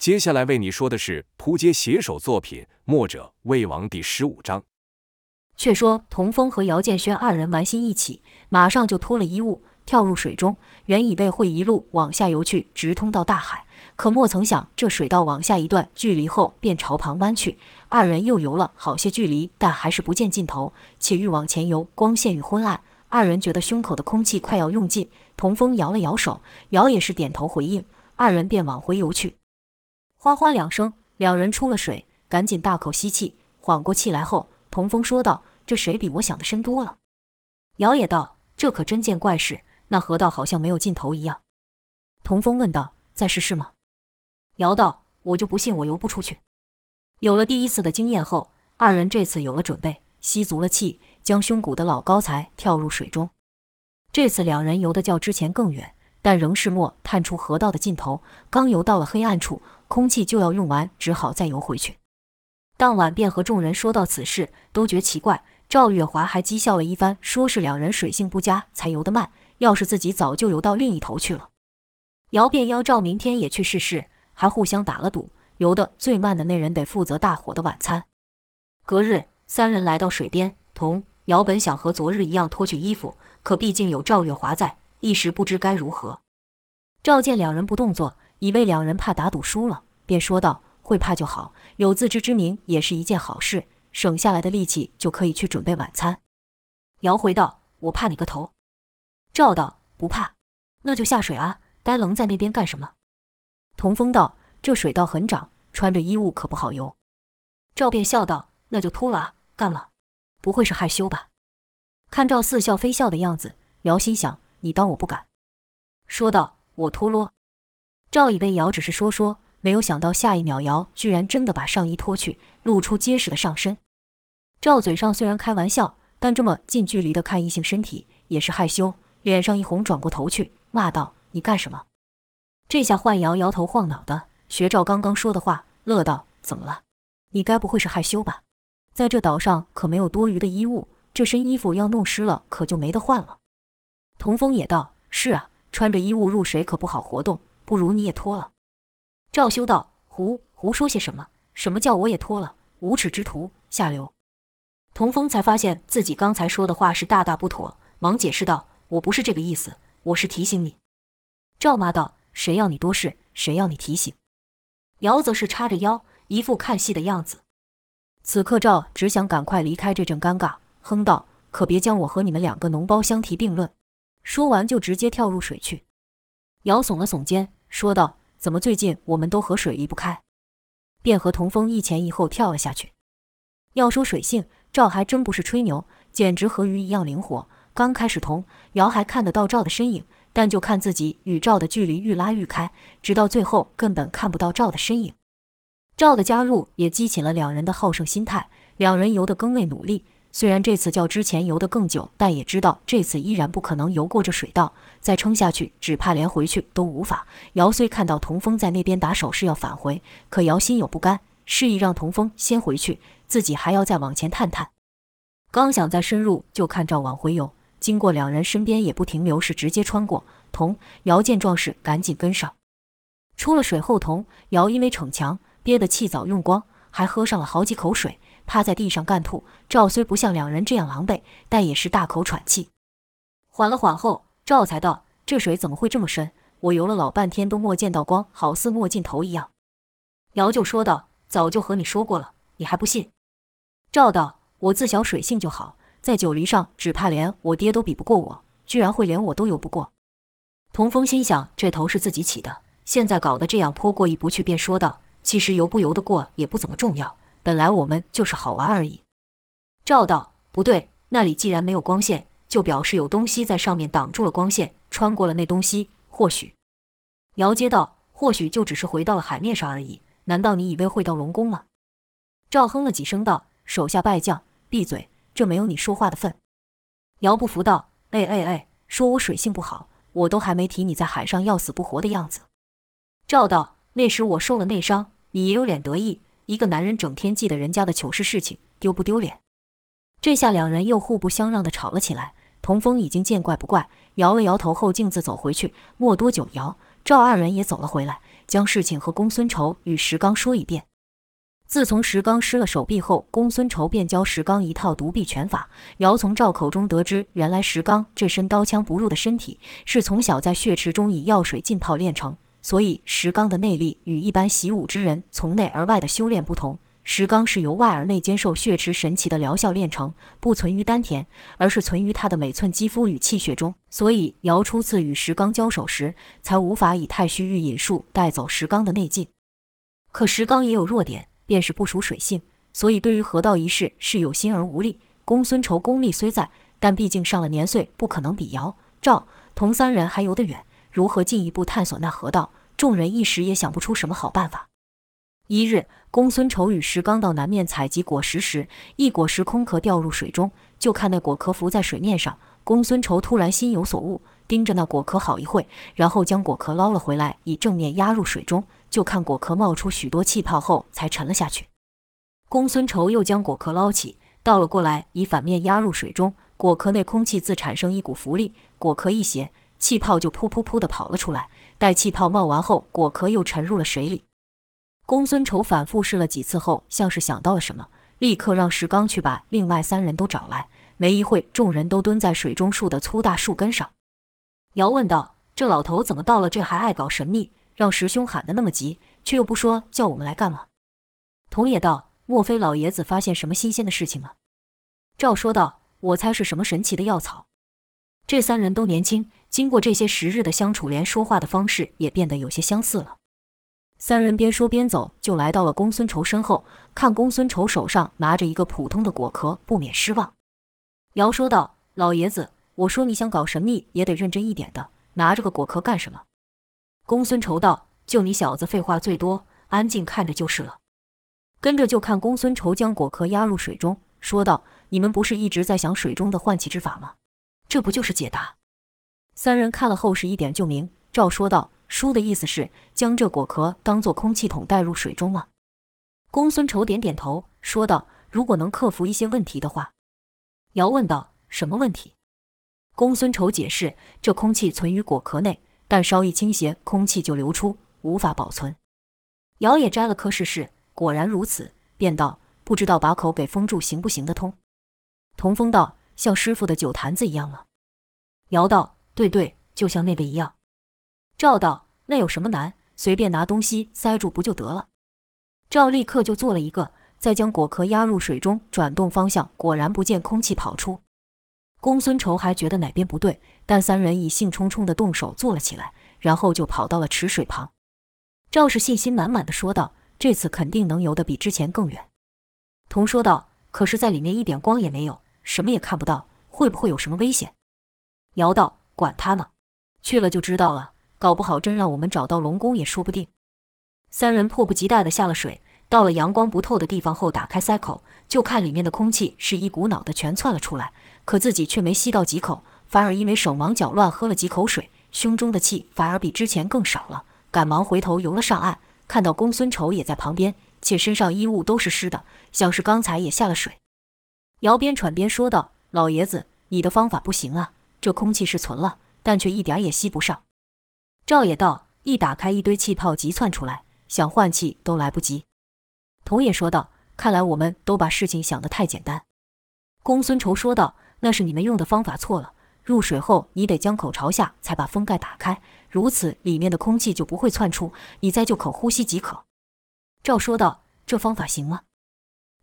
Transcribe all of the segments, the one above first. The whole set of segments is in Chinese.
接下来为你说的是扑街写手作品《墨者魏王》第十五章。却说童风和姚建轩二人玩心一起，马上就脱了衣物，跳入水中。原以为会一路往下游去，直通到大海，可莫曾想这水道往下一段距离后便朝旁弯去。二人又游了好些距离，但还是不见尽头，且愈往前游，光线愈昏暗。二人觉得胸口的空气快要用尽。童风摇了摇手，姚也是点头回应。二人便往回游去。哗哗两声，两人出了水，赶紧大口吸气，缓过气来后，童风说道。这水比我想的深多了。姚也道：“这可真件怪事，那河道好像没有尽头一样。”童风问道：“再试试吗？”姚道：“我就不信我游不出去。”有了第一次的经验后，二人这次有了准备，吸足了气，将胸骨的老高才跳入水中。这次两人游得较之前更远，但仍是没探出河道的尽头。刚游到了黑暗处，空气就要用完，只好再游回去。当晚便和众人说到此事，都觉奇怪。赵月华还讥笑了一番，说是两人水性不佳才游得慢，要是自己早就游到另一头去了。姚便邀赵明天也去试试，还互相打了赌，游得最慢的那人得负责大伙的晚餐。隔日，三人来到水边，同姚本想和昨日一样脱去衣服，可毕竟有赵月华在，一时不知该如何。赵见两人不动作，以为两人怕打赌输了，便说道：“会怕就好，有自知之明也是一件好事。”省下来的力气就可以去准备晚餐。姚回道：“我怕你个头。”赵道：“不怕，那就下水啊！呆愣在那边干什么？”童风道：“这水道很涨，穿着衣物可不好游。”赵便笑道：“那就脱了啊！干了，不会是害羞吧？”看赵似笑非笑的样子，姚心想：“你当我不敢？”说道：“我脱落。”赵以为姚只是说说。没有想到，下一秒姚居然真的把上衣脱去，露出结实的上身。赵嘴上虽然开玩笑，但这么近距离的看异性身体也是害羞，脸上一红，转过头去骂道：“你干什么？”这下换姚摇头晃脑的，学赵刚刚说的话，乐道：“怎么了？你该不会是害羞吧？在这岛上可没有多余的衣物，这身衣服要弄湿了，可就没得换了。”童风也道：“是啊，穿着衣物入水可不好活动，不如你也脱了。”赵修道：“胡胡说些什么？什么叫我也脱了？无耻之徒，下流！”童风才发现自己刚才说的话是大大不妥，忙解释道：“我不是这个意思，我是提醒你。”赵妈道：“谁要你多事？谁要你提醒？”姚则是叉着腰，一副看戏的样子。此刻赵只想赶快离开这阵尴尬，哼道：“可别将我和你们两个脓包相提并论。”说完就直接跳入水去。姚耸了耸肩，说道。怎么最近我们都和水离不开？便和童风一前一后跳了下去。要说水性，赵还真不是吹牛，简直和鱼一样灵活。刚开始童瑶还看得到赵的身影，但就看自己与赵的距离愈拉愈开，直到最后根本看不到赵的身影。赵的加入也激起了两人的好胜心态，两人游得更为努力。虽然这次较之前游得更久，但也知道这次依然不可能游过这水道，再撑下去，只怕连回去都无法。姚虽看到童风在那边打手势要返回，可姚心有不甘，示意让童风先回去，自己还要再往前探探。刚想再深入，就看赵往回游，经过两人身边也不停留，是直接穿过。童姚见状势，赶紧跟上。出了水后，童姚因为逞强，憋得气早用光，还喝上了好几口水。趴在地上干吐，赵虽不像两人这样狼狈，但也是大口喘气。缓了缓后，赵才道：“这水怎么会这么深？我游了老半天都没见到光，好似没尽头一样。”姚就说道：“早就和你说过了，你还不信？”赵道：“我自小水性就好，在九黎上只怕连我爹都比不过我，居然会连我都游不过。”童风心想：这头是自己起的，现在搞得这样泼过意不去，便说道：“其实游不游得过也不怎么重要。”本来我们就是好玩而已。赵道不对，那里既然没有光线，就表示有东西在上面挡住了光线，穿过了那东西，或许。姚接道，或许就只是回到了海面上而已。难道你以为会到龙宫吗？赵哼了几声道：“手下败将，闭嘴，这没有你说话的份。”姚不服道：“哎哎哎，说我水性不好，我都还没提你在海上要死不活的样子。”赵道：“那时我受了内伤，你也有脸得意？”一个男人整天记得人家的糗事事情，丢不丢脸？这下两人又互不相让的吵了起来。童风已经见怪不怪，摇了摇头后，径自走回去。没多久，姚赵二人也走了回来，将事情和公孙仇与石刚说一遍。自从石刚失了手臂后，公孙仇便教石刚一套独臂拳法。姚从赵口中得知，原来石刚这身刀枪不入的身体是从小在血池中以药水浸泡练成，所以石刚的内力与一般习武之人从内而外的修炼不同。石刚是由外而内兼受血池神奇的疗效练成，不存于丹田，而是存于他的每寸肌肤与气血中。所以尧初次与石刚交手时，才无法以太虚御引术带走石刚的内劲。可石刚也有弱点。便是不属水性，所以对于河道一事是有心而无力。公孙仇功力虽在，但毕竟上了年岁，不可能比尧、赵、童三人还游得远。如何进一步探索那河道？众人一时也想不出什么好办法。一日，公孙仇与石刚到南面采集果实时，一果实空壳掉入水中，就看那果壳浮在水面上。公孙仇突然心有所悟，盯着那果壳好一会，然后将果壳捞了回来，以正面压入水中。就看果壳冒出许多气泡后，才沉了下去。公孙仇又将果壳捞起，倒了过来，以反面压入水中。果壳内空气自产生一股浮力，果壳一斜，气泡就噗噗噗地跑了出来。待气泡冒完后，果壳又沉入了水里。公孙仇反复试了几次后，像是想到了什么，立刻让石刚去把另外三人都找来。没一会，众人都蹲在水中树的粗大树根上。姚问道：“这老头怎么到了这还爱搞神秘？”让师兄喊得那么急，却又不说叫我们来干嘛？童也道：“莫非老爷子发现什么新鲜的事情了？”赵说道：“我猜是什么神奇的药草。”这三人都年轻，经过这些时日的相处，连说话的方式也变得有些相似了。三人边说边走，就来到了公孙仇身后，看公孙仇手上拿着一个普通的果壳，不免失望。尧说道：“老爷子，我说你想搞神秘，也得认真一点的，拿着个果壳干什么？”公孙仇道：“就你小子废话最多，安静看着就是了。”跟着就看公孙仇将果壳压入水中，说道：“你们不是一直在想水中的换气之法吗？这不就是解答？”三人看了后是一点就明。赵说道：“书的意思是将这果壳当做空气筒带入水中吗？”公孙仇点点头，说道：“如果能克服一些问题的话。”尧问道：“什么问题？”公孙仇解释：“这空气存于果壳内。”但稍一倾斜，空气就流出，无法保存。尧也摘了颗试试，果然如此，便道：“不知道把口给封住行不行得通？”童风道：“像师傅的酒坛子一样了。”尧道：“对对，就像那个一样。”赵道：“那有什么难？随便拿东西塞住不就得了？”赵立刻就做了一个，再将果壳压入水中，转动方向，果然不见空气跑出。公孙仇还觉得哪边不对，但三人已兴冲冲地动手做了起来，然后就跑到了池水旁。赵氏信心满满地说道：“这次肯定能游得比之前更远。”童说道：“可是，在里面一点光也没有，什么也看不到，会不会有什么危险？”姚道：“管他呢，去了就知道了，搞不好真让我们找到龙宫也说不定。”三人迫不及待地下了水，到了阳光不透的地方后，打开塞口，就看里面的空气是一股脑的全窜了出来。可自己却没吸到几口，反而因为手忙脚乱喝了几口水，胸中的气反而比之前更少了。赶忙回头游了上岸，看到公孙仇也在旁边，且身上衣物都是湿的，像是刚才也下了水。尧边喘边说道：“老爷子，你的方法不行啊，这空气是存了，但却一点也吸不上。”赵也道：“一打开，一堆气泡急窜出来，想换气都来不及。”童也说道：“看来我们都把事情想得太简单。”公孙仇说道。那是你们用的方法错了。入水后，你得将口朝下，才把封盖打开，如此里面的空气就不会窜出，你再就口呼吸即可。赵说道：“这方法行吗？”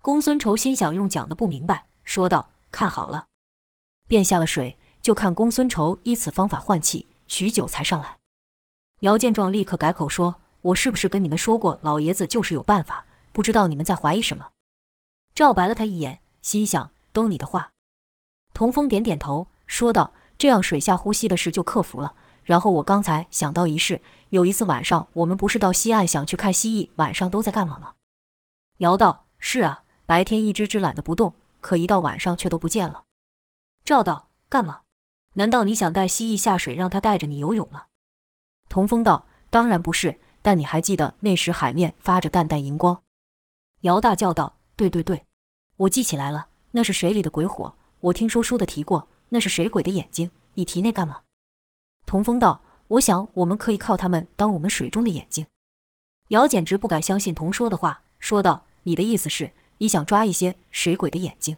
公孙仇心想用讲的不明白，说道：“看好了。”便下了水，就看公孙仇依此方法换气，许久才上来。尧见状，立刻改口说：“我是不是跟你们说过，老爷子就是有办法？不知道你们在怀疑什么？”赵白了他一眼，心想：都你的话。童风点点头，说道：“这样水下呼吸的事就克服了。然后我刚才想到一事，有一次晚上，我们不是到西岸想去看蜥蜴，晚上都在干嘛吗？”姚道：“是啊，白天一只只懒得不动，可一到晚上却都不见了。”赵道：“干嘛？难道你想带蜥蜴下水，让它带着你游泳了？”童风道：“当然不是，但你还记得那时海面发着淡淡荧光？”姚大叫道：“对对对，我记起来了，那是水里的鬼火。”我听说书的提过，那是水鬼的眼睛。你提那干嘛？童风道：“我想我们可以靠他们当我们水中的眼睛。”姚简直不敢相信童说的话，说道：“你的意思是，你想抓一些水鬼的眼睛？”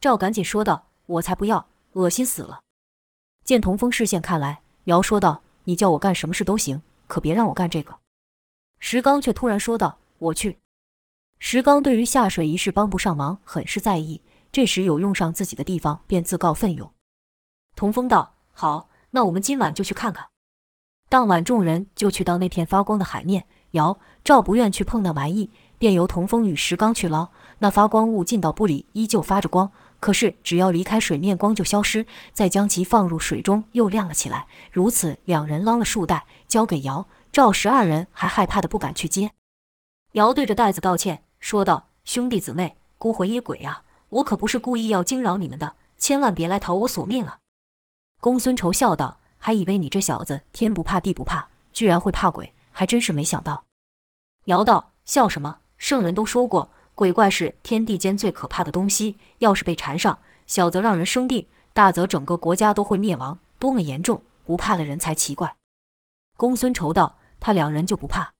赵赶紧说道：“我才不要，恶心死了。”见童风视线看来，姚说道：“你叫我干什么事都行，可别让我干这个。”石刚却突然说道：“我去。”石刚对于下水一事帮不上忙，很是在意。这时有用上自己的地方，便自告奋勇。童风道：“好，那我们今晚就去看看。”当晚众人就去到那片发光的海面。姚、赵不愿去碰那玩意，便由童风与石刚去捞。那发光物进到布里，依旧发着光，可是只要离开水面，光就消失。再将其放入水中，又亮了起来。如此，两人捞了数袋，交给姚、赵十二人，还害怕的不敢去接。姚对着袋子道歉，说道：“兄弟姊妹，孤魂野鬼啊！”我可不是故意要惊扰你们的，千万别来讨我索命了。公孙仇笑道：“还以为你这小子天不怕地不怕，居然会怕鬼，还真是没想到。”姚道：“笑什么？圣人都说过，鬼怪是天地间最可怕的东西，要是被缠上，小则让人生病，大则整个国家都会灭亡，多么严重！不怕的人才奇怪。”公孙仇道：“他两人就不怕？”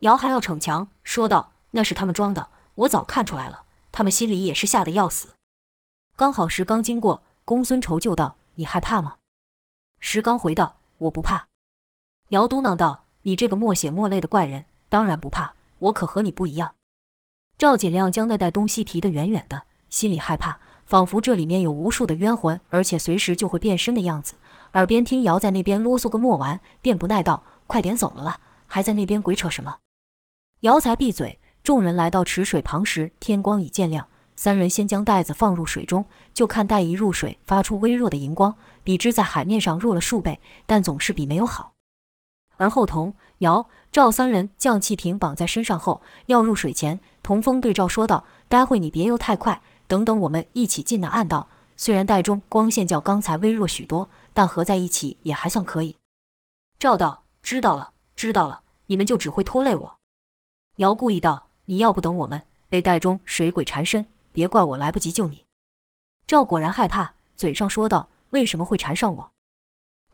姚还要逞强，说道：“那是他们装的，我早看出来了。”他们心里也是吓得要死。刚好石刚经过，公孙仇就道：“你害怕吗？”石刚回道：“我不怕。”姚嘟囔道：“你这个莫血莫泪的怪人，当然不怕。我可和你不一样。”赵锦亮将那袋东西提得远远的，心里害怕，仿佛这里面有无数的冤魂，而且随时就会变身的样子。耳边听姚在那边啰嗦个没完，便不耐道：“快点走了啦，还在那边鬼扯什么？”姚才闭嘴。众人来到池水旁时，天光已渐亮。三人先将袋子放入水中，就看袋一入水，发出微弱的荧光，比之在海面上弱了数倍，但总是比没有好。而后童、姚、赵三人将气瓶绑在身上后，要入水前，童风对赵说道：“待会你别游太快，等等我们一起进那暗道。虽然袋中光线较刚才微弱许多，但合在一起也还算可以。”赵道：“知道了，知道了，你们就只会拖累我。”姚故意道。你要不等我们被袋中水鬼缠身，别怪我来不及救你。赵果然害怕，嘴上说道：“为什么会缠上我？”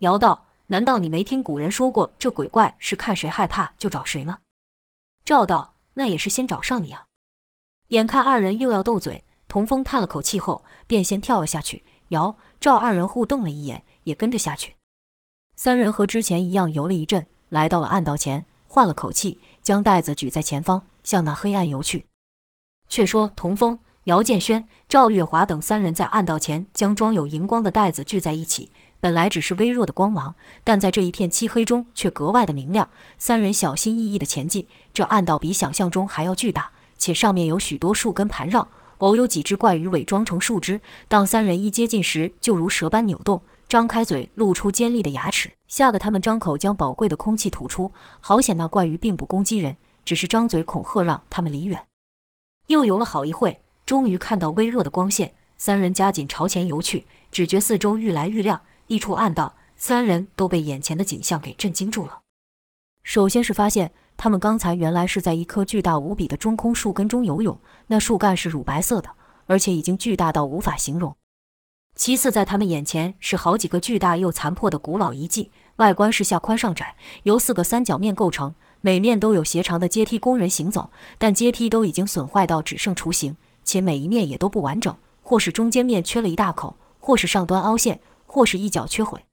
姚道：“难道你没听古人说过，这鬼怪是看谁害怕就找谁吗？”赵道：“那也是先找上你啊。”眼看二人又要斗嘴，童风叹了口气后，便先跳了下去。姚、赵二人互瞪了一眼，也跟着下去。三人和之前一样游了一阵，来到了暗道前，换了口气，将袋子举在前方。向那黑暗游去。却说童风、姚建轩、赵月华等三人在暗道前将装有荧光的袋子聚在一起。本来只是微弱的光芒，但在这一片漆黑中却格外的明亮。三人小心翼翼地前进，这暗道比想象中还要巨大，且上面有许多树根盘绕，偶有几只怪鱼伪装成树枝。当三人一接近时，就如蛇般扭动，张开嘴露出尖利的牙齿，吓得他们张口将宝贵的空气吐出。好险那怪鱼并不攻击人。只是张嘴恐吓，让他们离远。又游了好一会，终于看到微弱的光线，三人加紧朝前游去。只觉四周愈来愈亮，一处暗道，三人都被眼前的景象给震惊住了。首先是发现，他们刚才原来是在一棵巨大无比的中空树根中游泳，那树干是乳白色的，而且已经巨大到无法形容。其次，在他们眼前是好几个巨大又残破的古老遗迹，外观是下宽上窄，由四个三角面构成。每面都有斜长的阶梯供人行走，但阶梯都已经损坏到只剩雏形，且每一面也都不完整，或是中间面缺了一大口，或是上端凹陷，或是一角缺毁。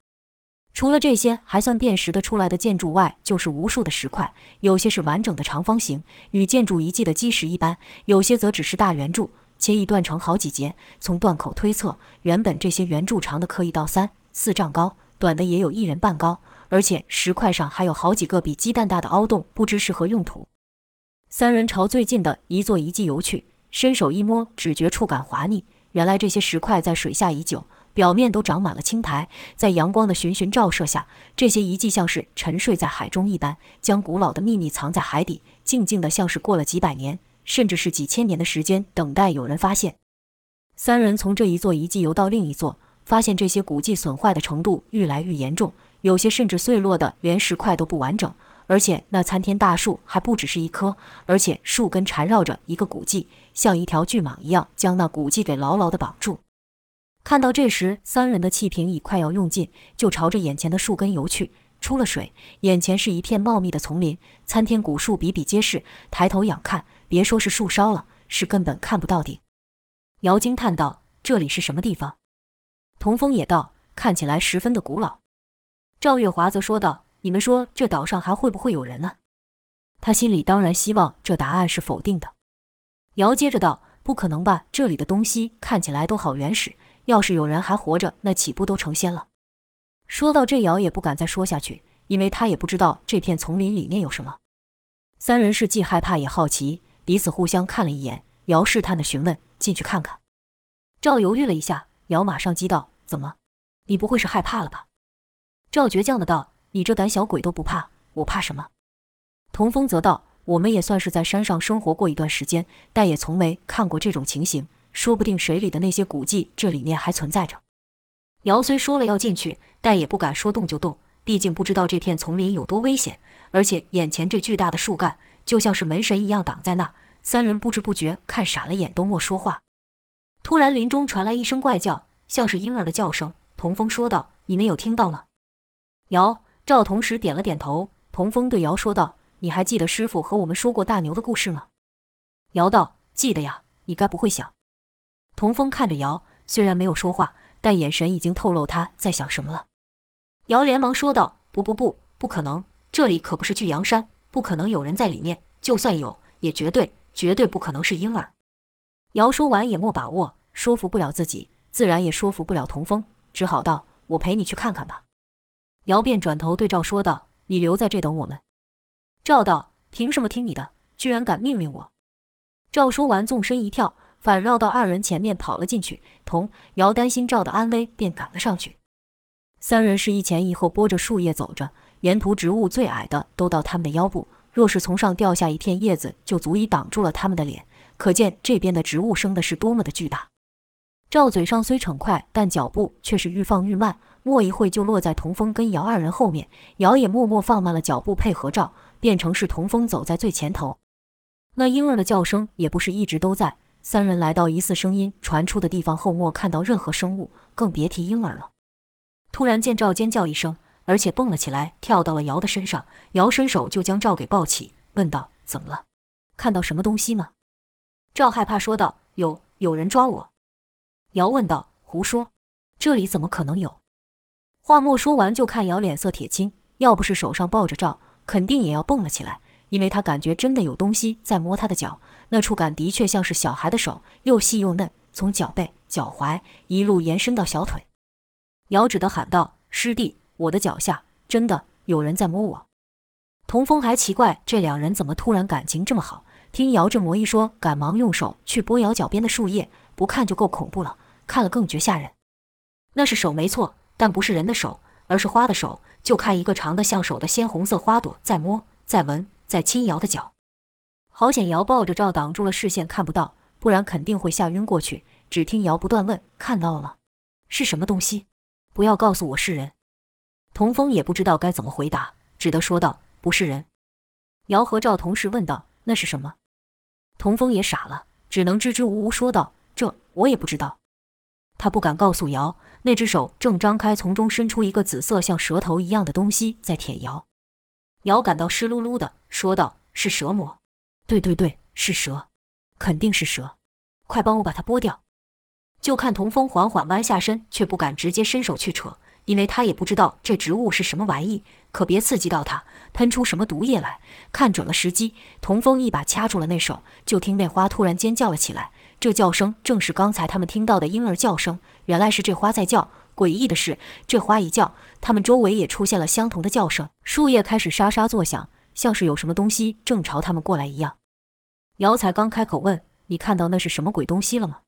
除了这些还算辨识得出来的建筑外，就是无数的石块，有些是完整的长方形，与建筑遗迹的基石一般；有些则只是大圆柱，且已断成好几截。从断口推测，原本这些圆柱长的可以到三四丈高，短的也有一人半高。而且石块上还有好几个比鸡蛋大的凹洞，不知是何用途。三人朝最近的一座遗迹游去，伸手一摸，只觉触感滑腻。原来这些石块在水下已久，表面都长满了青苔，在阳光的循循照射下，这些遗迹像是沉睡在海中一般，将古老的秘密藏在海底，静静的像是过了几百年，甚至是几千年的时间，等待有人发现。三人从这一座遗迹游到另一座，发现这些古迹损坏的程度愈来愈严重。有些甚至碎落的连石块都不完整，而且那参天大树还不只是一棵，而且树根缠绕着一个古迹，像一条巨蟒一样将那古迹给牢牢地绑住。看到这时，三人的气瓶已快要用尽，就朝着眼前的树根游去。出了水，眼前是一片茂密的丛林，参天古树比比皆是。抬头仰看，别说是树梢了，是根本看不到顶。姚惊叹道：“这里是什么地方？”童风也道：“看起来十分的古老。”赵月华则说道：“你们说这岛上还会不会有人呢？”他心里当然希望这答案是否定的。姚接着道：“不可能吧？这里的东西看起来都好原始，要是有人还活着，那岂不都成仙了？”说到这，姚也不敢再说下去，因为他也不知道这片丛林里面有什么。三人是既害怕也好奇，彼此互相看了一眼。姚试探地询问：“进去看看？”赵犹豫了一下，姚马上激道：“怎么？你不会是害怕了吧？”赵倔强地道：“你这胆小鬼都不怕，我怕什么？”童风则道：“我们也算是在山上生活过一段时间，但也从没看过这种情形，说不定水里的那些古迹这里面还存在着。”姚虽说了要进去，但也不敢说动就动，毕竟不知道这片丛林有多危险，而且眼前这巨大的树干就像是门神一样挡在那。三人不知不觉看傻了眼，都没说话。突然，林中传来一声怪叫，像是婴儿的叫声。童风说道：“你们有听到吗？”姚、赵同时点了点头。童风对姚说道：“你还记得师傅和我们说过大牛的故事吗？”姚道：“记得呀，你该不会想。”童风看着姚，虽然没有说话。但眼神已经透露他在想什么了。姚连忙说道：“不不不，不可能！这里可不是巨阳山，不可能有人在里面。就算有，也绝对绝对不可能是婴儿。”姚说完也没把握，说服不了自己，自然也说服不了童风，只好道：“我陪你去看看吧。”姚便转头对赵说道：“你留在这等我们。”赵道：“凭什么听你的？居然敢命令我？”赵说完，纵身一跳。反绕到二人前面跑了进去，童瑶担心赵的安危，便赶了上去。三人是一前一后拨着树叶走着，沿途植物最矮的都到他们的腰部，若是从上掉下一片叶子，就足以挡住了他们的脸。可见这边的植物生的是多么的巨大。赵嘴上虽逞快，但脚步却是愈放愈慢，没一会就落在童风跟姚二人后面。姚也默默放慢了脚步，配合赵，变成是童风走在最前头。那婴儿的叫声也不是一直都在。三人来到疑似声音传出的地方后，没看到任何生物，更别提婴儿了。突然见赵尖叫一声，而且蹦了起来，跳到了姚的身上。姚伸手就将赵给抱起，问道：“怎么了？看到什么东西吗？”赵害怕说道：“有，有人抓我。”姚问道：“胡说，这里怎么可能有？”话没说完，就看姚脸色铁青，要不是手上抱着赵，肯定也要蹦了起来。因为他感觉真的有东西在摸他的脚，那触感的确像是小孩的手，又细又嫩，从脚背、脚踝一路延伸到小腿。姚指的喊道：“师弟，我的脚下真的有人在摸我。”童风还奇怪这两人怎么突然感情这么好，听姚这么一说，赶忙用手去拨姚脚边的树叶，不看就够恐怖了，看了更觉吓人。那是手没错，但不是人的手，而是花的手。就看一个长得像手的鲜红色花朵，在摸，在闻。在亲瑶的脚，好险姚抱着赵挡住了视线，看不到，不然肯定会吓晕过去。只听姚不断问：“看到了？是什么东西？不要告诉我是人。”童风也不知道该怎么回答，只得说道：“不是人。”姚和赵同时问道：“那是什么？”童风也傻了，只能支支吾吾说道：“这我也不知道。”他不敢告诉姚，那只手正张开，从中伸出一个紫色像舌头一样的东西在舔姚。姚感到湿漉漉的，说道：“是蛇魔，对对对，是蛇，肯定是蛇，快帮我把它剥掉。”就看童风缓缓弯下身，却不敢直接伸手去扯，因为他也不知道这植物是什么玩意，可别刺激到他，喷出什么毒液来。看准了时机，童风一把掐住了那手，就听那花突然尖叫了起来，这叫声正是刚才他们听到的婴儿叫声，原来是这花在叫。诡异的是，这花一叫，他们周围也出现了相同的叫声，树叶开始沙沙作响，像是有什么东西正朝他们过来一样。姚才刚开口问：“你看到那是什么鬼东西了吗？”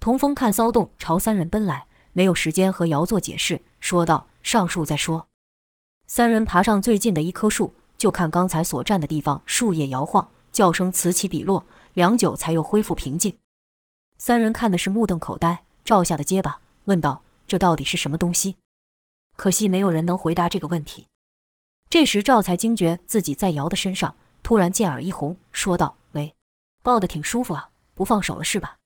童风看骚动朝三人奔来，没有时间和姚做解释，说道：“上树再说。”三人爬上最近的一棵树，就看刚才所站的地方，树叶摇晃，叫声此起彼落，良久才又恢复平静。三人看的是目瞪口呆，赵下的结巴，问道。这到底是什么东西？可惜没有人能回答这个问题。这时赵才惊觉自己在姚的身上，突然见耳一红，说道：“喂，抱得挺舒服啊，不放手了是吧？”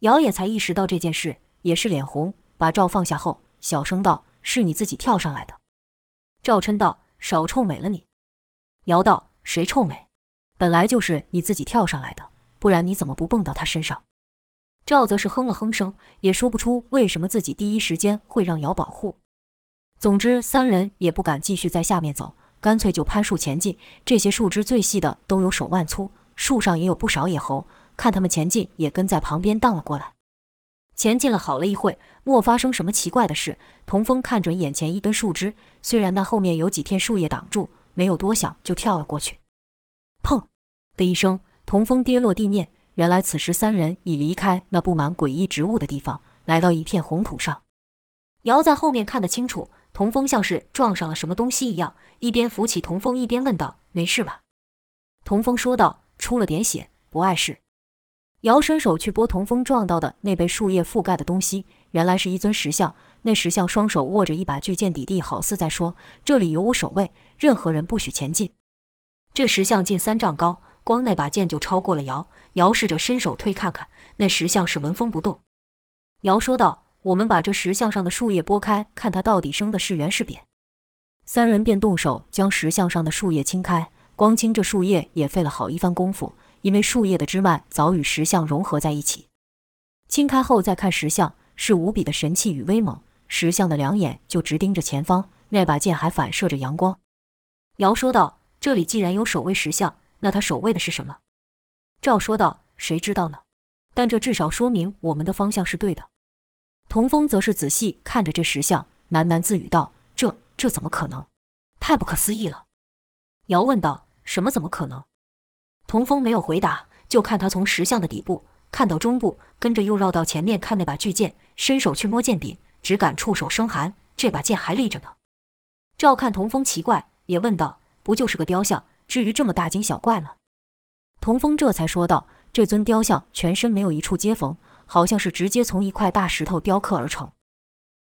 姚也才意识到这件事，也是脸红，把赵放下后，小声道：“是你自己跳上来的。”赵琛道：“少臭美了你。”姚道：“谁臭美？本来就是你自己跳上来的，不然你怎么不蹦到他身上？”赵则是哼了哼声，也说不出为什么自己第一时间会让瑶保护。总之，三人也不敢继续在下面走，干脆就攀树前进。这些树枝最细的都有手腕粗，树上也有不少野猴，看他们前进，也跟在旁边荡了过来。前进了好了一会，莫发生什么奇怪的事。童风看准眼前一根树枝，虽然那后面有几片树叶挡住，没有多想就跳了过去。砰的一声，童风跌落地面。原来此时三人已离开那布满诡异植物的地方，来到一片红土上。姚在后面看得清楚，童风像是撞上了什么东西一样，一边扶起童风，一边问道：“没事吧？”童风说道：“出了点血，不碍事。”姚伸手去拨童风撞到的那被树叶覆盖的东西，原来是一尊石像。那石像双手握着一把巨剑抵地，好似在说：“这里有我守卫，任何人不许前进。”这石像近三丈高。光那把剑就超过了姚，姚试着伸手推看看，那石像是纹风不动。姚说道：“我们把这石像上的树叶拨开，看它到底生的是圆是扁。”三人便动手将石像上的树叶清开。光清这树叶也费了好一番功夫，因为树叶的枝蔓早与石像融合在一起。清开后再看石像，是无比的神气与威猛。石像的两眼就直盯着前方，那把剑还反射着阳光。姚说道：“这里既然有守卫石像。”那他守卫的是什么？赵说道：“谁知道呢？但这至少说明我们的方向是对的。”童风则是仔细看着这石像，喃喃自语道：“这这怎么可能？太不可思议了。”姚问道：“什么怎么可能？”童风没有回答，就看他从石像的底部看到中部，跟着又绕到前面看那把巨剑，伸手去摸剑柄，只感触手生寒。这把剑还立着呢。赵看童风奇怪，也问道：“不就是个雕像？”至于这么大惊小怪吗？童风这才说道：“这尊雕像全身没有一处接缝，好像是直接从一块大石头雕刻而成。”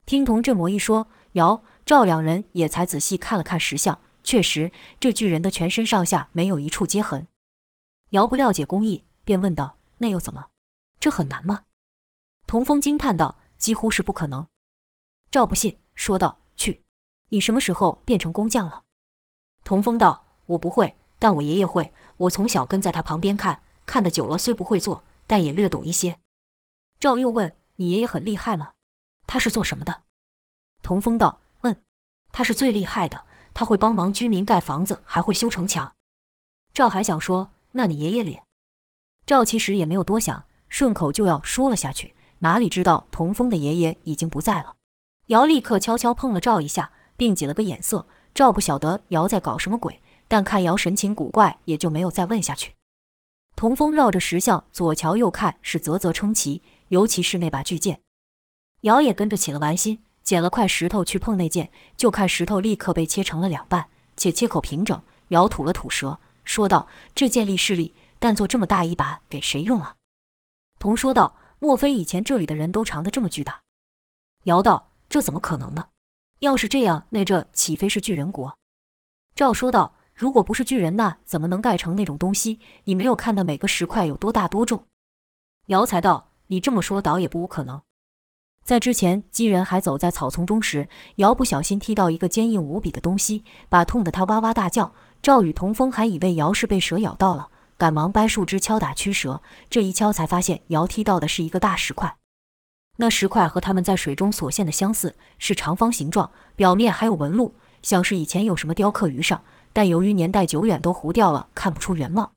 听童这么一说，姚、赵两人也才仔细看了看石像，确实，这巨人的全身上下没有一处接痕。姚不了解工艺，便问道：“那又怎么？这很难吗？”童风惊叹道：“几乎是不可能。”赵不信，说道：“去，你什么时候变成工匠了？”童风道。我不会，但我爷爷会。我从小跟在他旁边看，看得久了，虽不会做，但也略懂一些。赵又问：“你爷爷很厉害吗？他是做什么的？”童风道：“嗯，他是最厉害的，他会帮忙居民盖房子，还会修城墙。”赵还想说：“那你爷爷咧？”赵其实也没有多想，顺口就要说了下去，哪里知道童风的爷爷已经不在了。姚立刻悄悄碰了赵一下，并挤了个眼色。赵不晓得姚在搞什么鬼。但看姚神情古怪，也就没有再问下去。童风绕着石像左瞧右看，是啧啧称奇，尤其是那把巨剑。姚也跟着起了玩心，捡了块石头去碰那剑，就看石头立刻被切成了两半，且切口平整。姚吐了吐舌，说道：“这剑力是力，但做这么大一把，给谁用啊？”童说道：“莫非以前这里的人都长得这么巨大？”姚道：“这怎么可能呢？要是这样，那这岂非是巨人国？”赵说道。如果不是巨人，那怎么能盖成那种东西？你没有看到每个石块有多大多重？姚才道：“你这么说，倒也不无可能。”在之前，鸡人还走在草丛中时，姚不小心踢到一个坚硬无比的东西，把痛得他哇哇大叫。赵宇童风还以为姚是被蛇咬到了，赶忙掰树枝敲打驱蛇。这一敲，才发现姚踢到的是一个大石块。那石块和他们在水中所见的相似，是长方形状，表面还有纹路，像是以前有什么雕刻于上。但由于年代久远，都糊掉了，看不出原貌。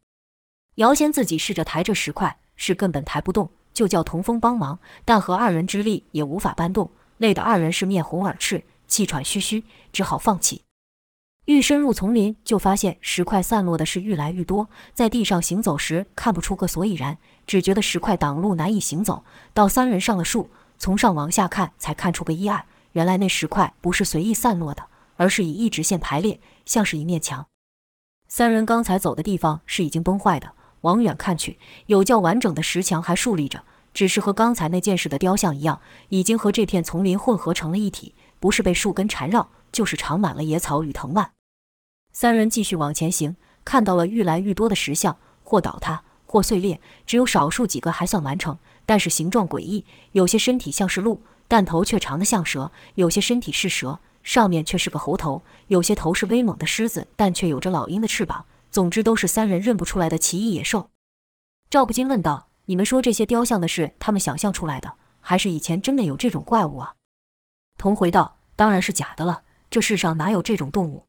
姚先自己试着抬着石块，是根本抬不动，就叫童风帮忙，但合二人之力也无法搬动，累得二人是面红耳赤，气喘吁吁，只好放弃。愈深入丛林，就发现石块散落的是愈来愈多，在地上行走时看不出个所以然，只觉得石块挡路，难以行走。到三人上了树，从上往下看，才看出个一二，原来那石块不是随意散落的，而是以一直线排列。像是一面墙，三人刚才走的地方是已经崩坏的。往远看去，有较完整的石墙还竖立着，只是和刚才那件事的雕像一样，已经和这片丛林混合成了一体，不是被树根缠绕，就是长满了野草与藤蔓。三人继续往前行，看到了愈来愈多的石像，或倒塌，或碎裂，只有少数几个还算完成，但是形状诡异，有些身体像是鹿，但头却长得像蛇；有些身体是蛇。上面却是个猴头；有些头是威猛的狮子，但却有着老鹰的翅膀。总之，都是三人认不出来的奇异野兽。赵不禁问道：“你们说这些雕像的是他们想象出来的，还是以前真的有这种怪物啊？”童回道：“当然是假的了，这世上哪有这种动物？”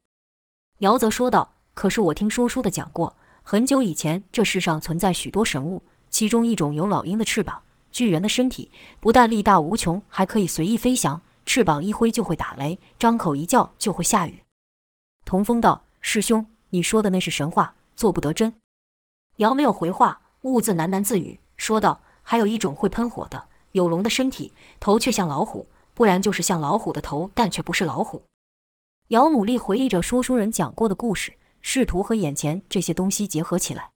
苗泽说道：“可是我听说书的讲过，很久以前这世上存在许多神物，其中一种有老鹰的翅膀。”巨人的身体不但力大无穷，还可以随意飞翔，翅膀一挥就会打雷，张口一叫就会下雨。童风道：“师兄，你说的那是神话，做不得真。”姚没有回话，兀自喃喃自语，说道：“还有一种会喷火的，有龙的身体，头却像老虎，不然就是像老虎的头，但却不是老虎。”姚努力回忆着说书人讲过的故事，试图和眼前这些东西结合起来。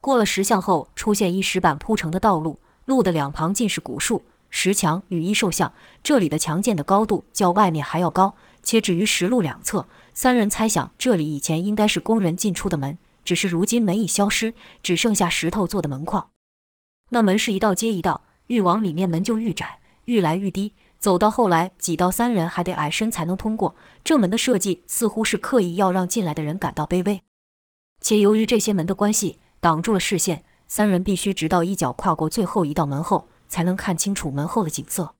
过了石巷后，出现一石板铺成的道路。路的两旁尽是古树、石墙与异兽像，这里的墙建的高度较外面还要高，且止于石路两侧。三人猜想，这里以前应该是工人进出的门，只是如今门已消失，只剩下石头做的门框。那门是一道接一道，愈往里面门就愈窄，愈来愈低，走到后来挤到三人还得矮身才能通过。这门的设计似乎是刻意要让进来的人感到卑微，且由于这些门的关系，挡住了视线。三人必须直到一脚跨过最后一道门后，才能看清楚门后的景色。